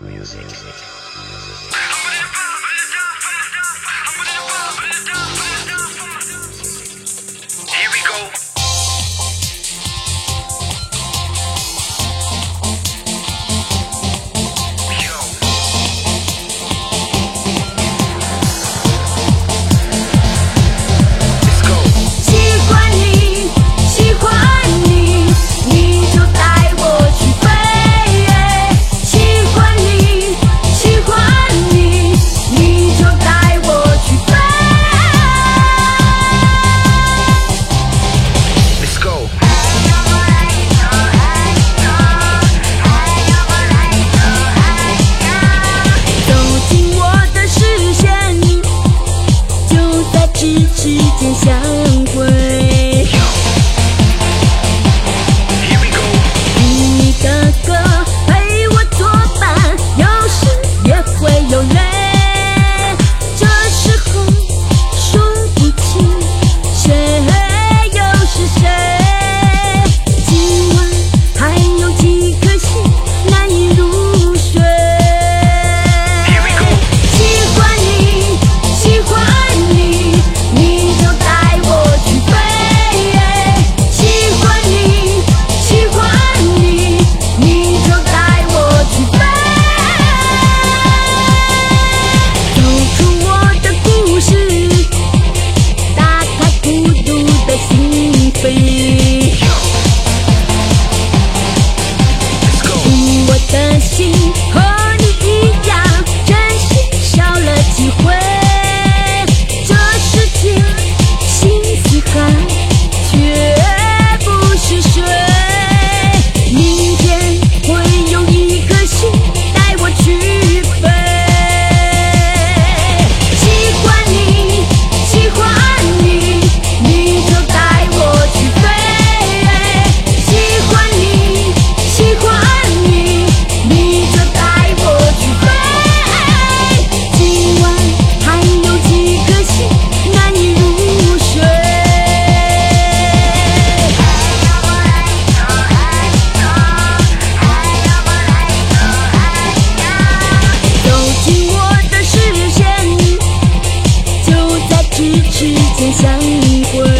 music. 时间像一回